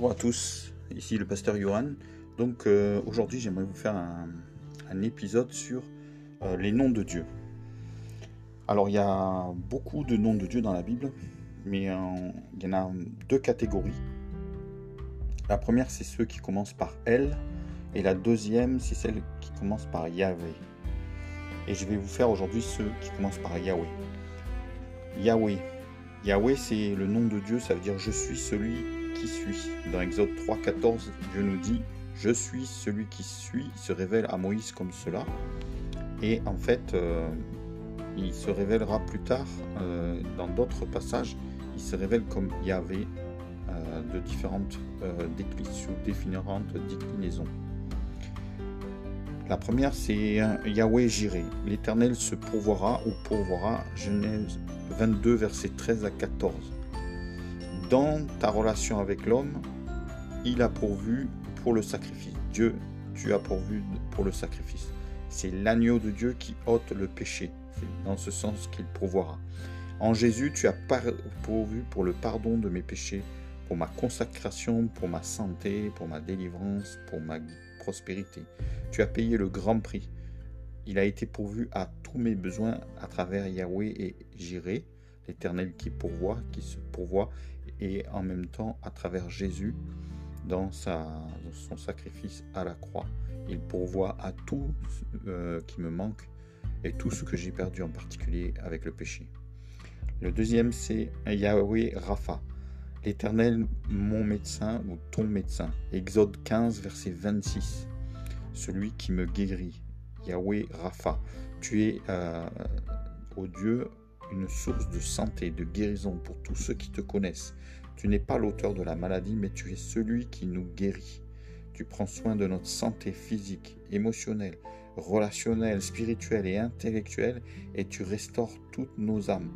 Bonjour à tous, ici le pasteur Johan. Donc euh, aujourd'hui j'aimerais vous faire un, épisode sur euh, les noms de Dieu. Alors il y a beaucoup de noms de Dieu dans la Bible, mais euh, il y en a deux catégories. La première c'est ceux qui commencent par Elle, et la deuxième c'est celle qui commence par Yahvé. Et je vais vous faire aujourd'hui ceux qui commencent par Yahweh. Yahweh. Yahweh c'est le nom de Dieu, ça veut dire je suis celui qui suis. Dans Exode 3.14, Dieu nous dit Je suis celui qui suis, se révèle à Moïse comme cela. Et en fait, euh, il se révélera plus tard euh, dans d'autres passages, il se révèle comme Yahvé euh, de différentes déclinaisons, différentes déclinaisons. La première, c'est Yahweh Jiré. L'Éternel se pourvoira ou pourvoira. Genèse 22, versets 13 à 14 dans ta relation avec l'homme, il a pourvu pour le sacrifice. Dieu, tu as pourvu pour le sacrifice. C'est l'agneau de Dieu qui ôte le péché. C'est dans ce sens qu'il pourvoira. En Jésus, tu as pourvu pour le pardon de mes péchés, pour ma consacration, pour ma santé, pour ma délivrance, pour ma prospérité. Tu as payé le grand prix. Il a été pourvu à tous mes besoins à travers Yahweh et Jireh, l'Éternel qui pourvoit, qui se pourvoit et en même temps à travers Jésus dans, son sacrifice à la croix. Il pourvoit à tout euh, qui me manque et tout ce que j'ai perdu en particulier avec le péché. Le deuxième, c'est Yahweh Rapha, l'Éternel mon médecin ou ton médecin. Exode 15, verset 26. Celui qui me guérit. Yahweh Rapha. Tu es, euh, au Dieu, une source de santé, de guérison pour tous ceux qui te connaissent. Tu n'es pas l'auteur de la maladie, mais tu es celui qui nous guérit. Tu prends soin de notre santé physique, émotionnelle, relationnelle, spirituelle et intellectuelle, et tu restaures toutes nos âmes.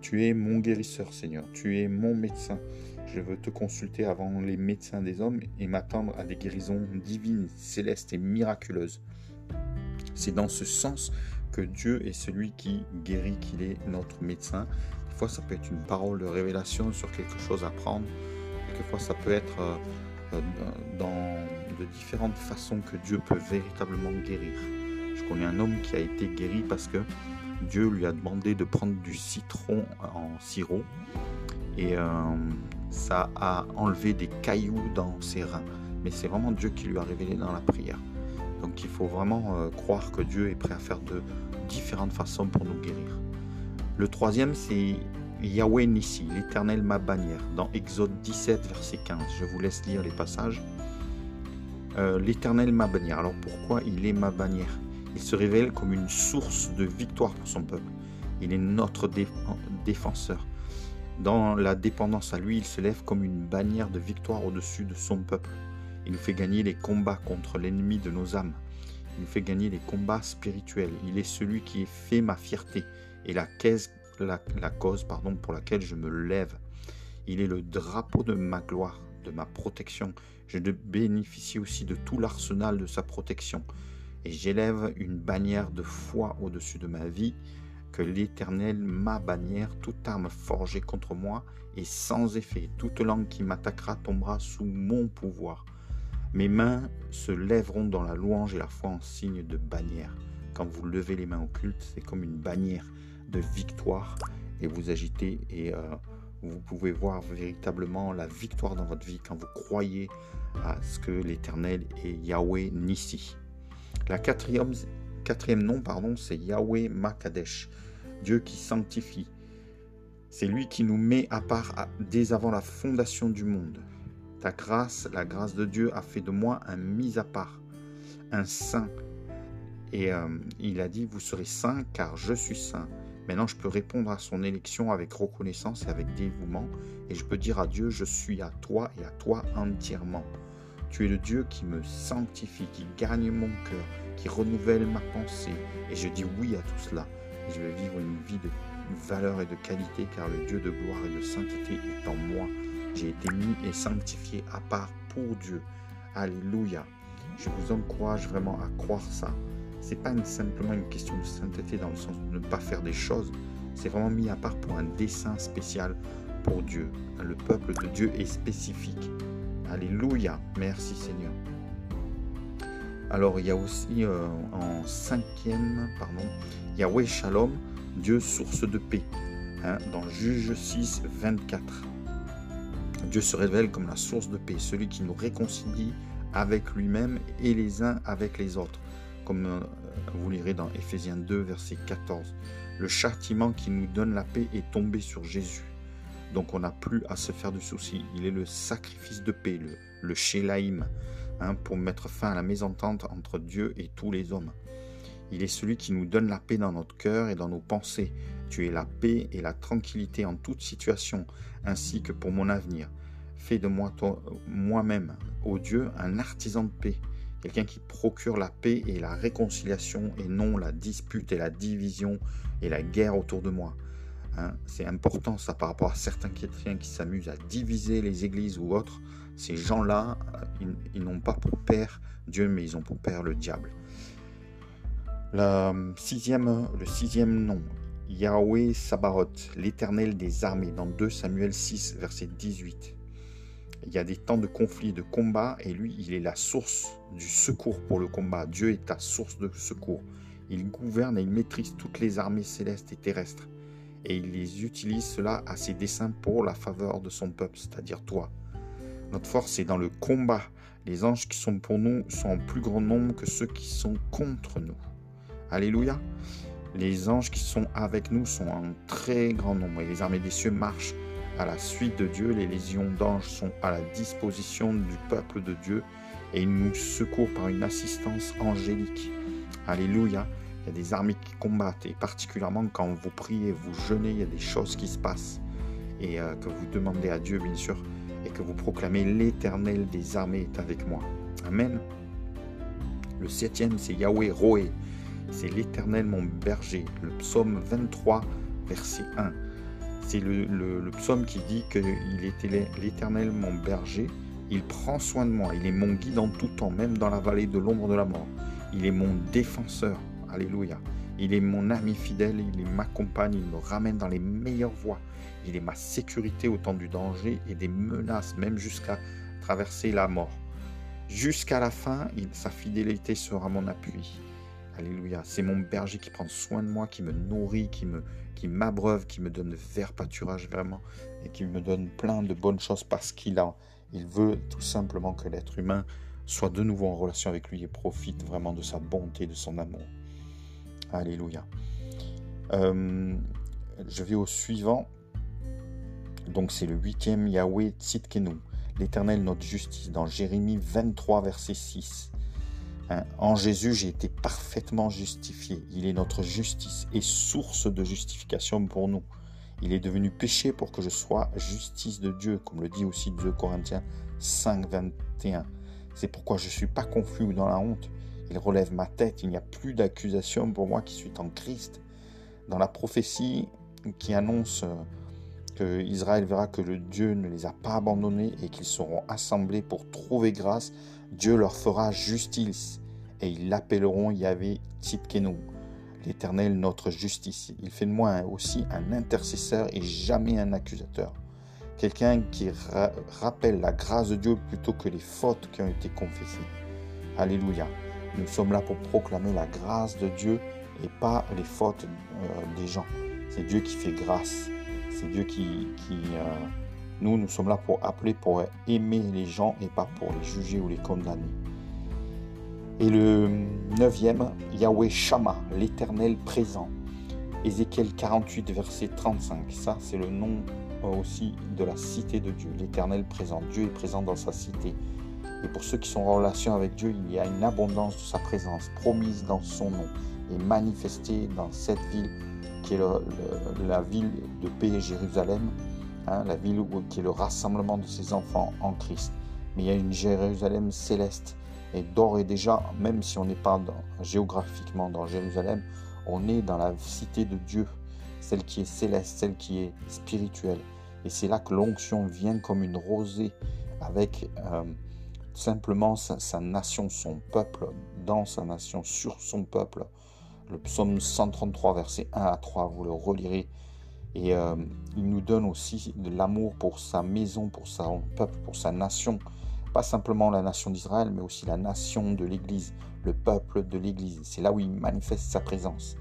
Tu es mon guérisseur, Seigneur. Tu es mon médecin. Je veux te consulter avant les médecins des hommes et m'attendre à des guérisons divines, célestes et miraculeuses. C'est dans ce sens que Dieu est celui qui guérit, qu'il est notre médecin. Des fois, ça peut être une parole de révélation sur quelque chose à prendre. Quelquefois, ça peut être euh, euh, dans de différentes façons que Dieu peut véritablement guérir. Je connais un homme qui a été guéri parce que Dieu lui a demandé de prendre du citron en sirop et euh, ça a enlevé des cailloux dans ses reins. Mais c'est vraiment Dieu qui lui a révélé dans la prière. Donc il faut vraiment euh, croire que Dieu est prêt à faire de différentes façons pour nous guérir. Le troisième, c'est Yahweh Nissi, l'Éternel ma bannière, dans Exode 17, verset 15. Je vous laisse lire les passages. Euh, L'Éternel ma bannière. Alors pourquoi il est ma bannière? Il se révèle comme une source de victoire pour son peuple. Il est notre défenseur. Dans la dépendance à lui, il se lève comme une bannière de victoire au-dessus de son peuple. Il nous fait gagner les combats contre l'ennemi de nos âmes. Il nous fait gagner les combats spirituels. Il est celui qui fait ma fierté et la, la cause pardon, pour laquelle je me lève. Il est le drapeau de ma gloire, de ma protection. Je bénéficie aussi de tout l'arsenal de sa protection. Et j'élève une bannière de foi au-dessus de ma vie, que l'Éternel, ma bannière, toute arme forgée contre moi est sans effet. Toute langue qui m'attaquera tombera sous mon pouvoir. Mes mains se lèveront dans la louange et la foi en signe de bannière. Quand vous levez les mains au culte, c'est comme une bannière de victoire et vous agitez et euh, vous pouvez voir véritablement la victoire dans votre vie quand vous croyez à ce que l'Éternel est Yahweh Nissi. La quatrième, quatrième nom, pardon, c'est Yahweh Makadesh, Dieu qui sanctifie. C'est lui qui nous met à part dès avant la fondation du monde. Ta grâce, la grâce de Dieu a fait de moi un mis à part, un saint. Et euh, il a dit, vous serez saint car je suis saint. Maintenant, je peux répondre à son élection avec reconnaissance et avec dévouement. Et je peux dire à Dieu, je suis à toi et à toi entièrement. Tu es le Dieu qui me sanctifie, qui gagne mon cœur, qui renouvelle ma pensée. Et je dis oui à tout cela. Je vais vivre une vie de valeur et de qualité car le Dieu de gloire et de sainteté est en moi j'ai été mis et sanctifié à part pour Dieu. Alléluia. Je vous encourage vraiment à croire ça. C'est pas simplement une question de sainteté dans le sens de ne pas faire des choses. C'est vraiment mis à part pour un dessein spécial pour Dieu. Le peuple de Dieu est spécifique. Alléluia. Merci Seigneur. Alors il y a aussi euh, en cinquième, pardon, Yahweh Shalom, Dieu source de paix, hein, dans Juge 6, 24. Dieu se révèle comme la source de paix, celui qui nous réconcilie avec lui-même et les uns avec les autres, comme euh, vous lirez dans Ephésiens 2, verset 14. Le châtiment qui nous donne la paix est tombé sur Jésus. Donc on n'a plus à se faire du souci. Il est le sacrifice de paix, le, le hein, pour mettre fin à la mésentente entre Dieu et tous les hommes. Il est celui qui nous donne la paix dans notre cœur et dans nos pensées. Tu es la paix et la tranquillité en toute situation, ainsi que pour mon avenir. Fais de moi moi-même, ô Dieu, un artisan de paix, quelqu'un qui procure la paix et la réconciliation et non la dispute et la division et la guerre autour de moi. Hein, c'est important ça par rapport à certains chrétiens qui s'amusent à diviser les églises ou autres. Ces gens-là, euh, ils, n'ont pas pour père Dieu, mais ils ont pour père le diable. Le sixième, le sixième nom, Yahweh Sabaoth, l'éternel des armées, dans 2 Samuel 6, verset 18. Il y a des temps de conflit, de combat, et lui, il est la source du secours pour le combat. Dieu est ta source de secours. Il gouverne et il maîtrise toutes les armées célestes et terrestres et il les utilise cela à ses desseins pour la faveur de son peuple, c'est-à-dire toi. Notre force est dans le combat. Les anges qui sont pour nous sont en plus grand nombre que ceux qui sont contre nous. Alléluia. Les anges qui sont avec nous sont en très grand nombre et les armées des cieux marchent à la suite de Dieu. Les légions d'anges sont à la disposition du peuple de Dieu et ils nous secourent par une assistance angélique. Alléluia. Il y a des armées qui combattent et particulièrement quand vous priez, vous jeûnez, il y a des choses qui se passent et euh, que vous demandez à Dieu bien sûr et que vous proclamez l'Éternel des armées est avec moi. Amen. Le septième c'est Yahweh Roé, c'est l'Éternel mon berger. Le psaume 23 verset 1. C'est le, psaume qui dit qu'il était l'Éternel mon berger. Il prend soin de moi. Il est mon guide en tout temps, même dans la vallée de l'ombre de la mort. Il est mon défenseur. Alléluia. Il est mon ami fidèle, il m'accompagne, il me ramène dans les meilleures voies. Il est ma sécurité au temps du danger et des menaces, même jusqu'à traverser la mort. Jusqu'à la fin, sa fidélité sera mon appui. Alléluia. C'est mon berger qui prend soin de moi, qui me nourrit, qui m'abreuve, qui me donne de vert pâturage vraiment et qui me donne plein de bonnes choses parce qu'il a il veut tout simplement que l'être humain soit de nouveau en relation avec lui et profite vraiment de sa bonté, de son amour. Alléluia. Euh, je vais au suivant. Donc c'est le huitième Yahweh Tzidkenu, l'Éternel notre justice, dans Jérémie 23, verset 6. Hein, en Jésus, j'ai été parfaitement justifié. Il est notre justice et source de justification pour nous. Il est devenu péché pour que je sois justice de Dieu, comme le dit aussi 2 Corinthiens 5, 21. C'est pourquoi je ne suis pas confus dans la honte, il relève ma tête, il n'y a plus d'accusation pour moi qui suis en Christ. Dans la prophétie qui annonce euh, que Israël verra que le Dieu ne les a pas abandonnés et qu'ils seront assemblés pour trouver grâce, Dieu leur fera justice et ils l'appelleront Yahvé Tzidkenu, l'Éternel notre justice. Il fait de moi aussi un intercesseur et jamais un accusateur. Quelqu'un qui rappelle la grâce de Dieu plutôt que les fautes qui ont été confessées. Alléluia. Nous sommes là pour proclamer la grâce de Dieu et pas les fautes euh, des gens. C'est Dieu qui fait grâce. C'est Dieu qui... Euh, nous, nous sommes là pour appeler, pour aimer les gens et pas pour les juger ou les condamner. Et le neuvième, Yahweh Shama, l'éternel présent. Ézéchiel 48, verset 35. Ça, c'est le nom euh, aussi de la cité de Dieu, l'éternel présent. Dieu est présent dans sa cité. Et pour ceux qui sont en relation avec Dieu, il y a une abondance de sa présence promise dans son nom et manifestée dans cette ville qui est la ville de paix Jérusalem, hein, la ville où, qui est le rassemblement de ses enfants en Christ. Mais il y a une Jérusalem céleste. Et d'ores et déjà, même si on n'est pas géographiquement dans Jérusalem, on est dans la cité de Dieu, celle qui est céleste, celle qui est spirituelle. Et c'est là que l'onction vient comme une rosée avec euh, simplement sa, nation, son peuple, dans sa nation, sur son peuple. Le psaume 133, verset 1 à 3, vous le relirez. Et euh, il nous donne aussi de l'amour pour sa maison, pour son peuple, pour sa nation. Pas simplement la nation d'Israël, mais aussi la nation de l'Église, le peuple de l'Église. C'est là où il manifeste sa présence.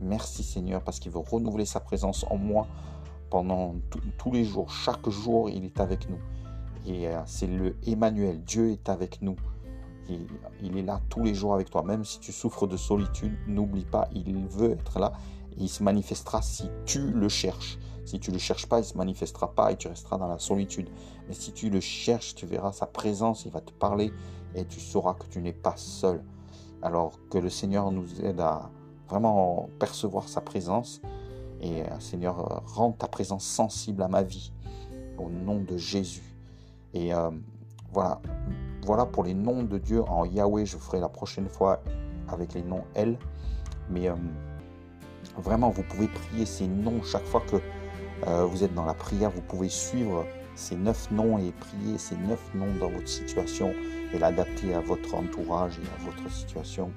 Merci Seigneur parce qu'il veut renouveler sa présence en moi pendant tous les jours. Chaque jour, il est avec nous. Et euh, c'est le Emmanuel, Dieu est avec nous. il est là tous les jours avec toi. Même si tu souffres de solitude, n'oublie pas, il veut être là. Il se manifestera si tu le cherches. Si tu le cherches pas, il ne se manifestera pas et tu resteras dans la solitude. Mais si tu le cherches, tu verras sa présence, il va te parler et tu sauras que tu n'es pas seul. Alors que le Seigneur nous aide à vraiment percevoir sa présence. Et euh, Seigneur, euh, rends ta présence sensible à ma vie. Au nom de Jésus. Et euh, voilà, voilà pour les noms de Dieu en Yahweh. Je ferai la prochaine fois avec les noms L. Mais vraiment, vous pouvez prier ces noms chaque fois que vous êtes dans la prière. Vous pouvez suivre ces neuf noms et prier ces neuf noms dans votre situation et l'adapter à votre entourage et à votre situation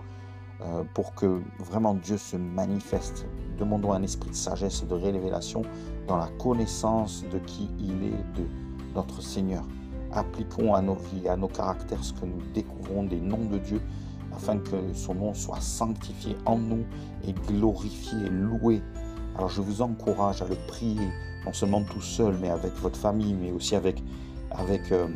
pour que vraiment Dieu se manifeste. Demandons un esprit de sagesse et de révélation dans la connaissance de qui il est, de notre Seigneur appliquons à nos vies, à nos caractères ce que nous découvrons des noms de Dieu, afin que son nom soit sanctifié en nous et glorifié, loué. Alors je vous encourage à le prier, non seulement tout seul, mais avec votre famille, mais aussi avec, avec euh,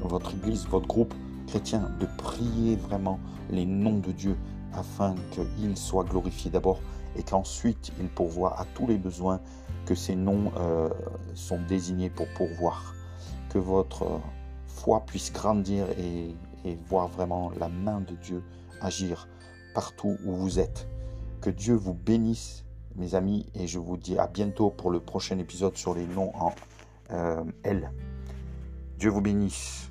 votre église, votre groupe chrétien, de prier vraiment les noms de Dieu afin qu'il soit glorifié d'abord et qu'ensuite il pourvoie à tous les besoins que ces noms euh, sont désignés pour pourvoir que votre foi puisse grandir et, voir vraiment la main de Dieu agir partout où vous êtes. Que Dieu vous bénisse, mes amis, et je vous dis à bientôt pour le prochain épisode sur les noms en euh, L. Dieu vous bénisse.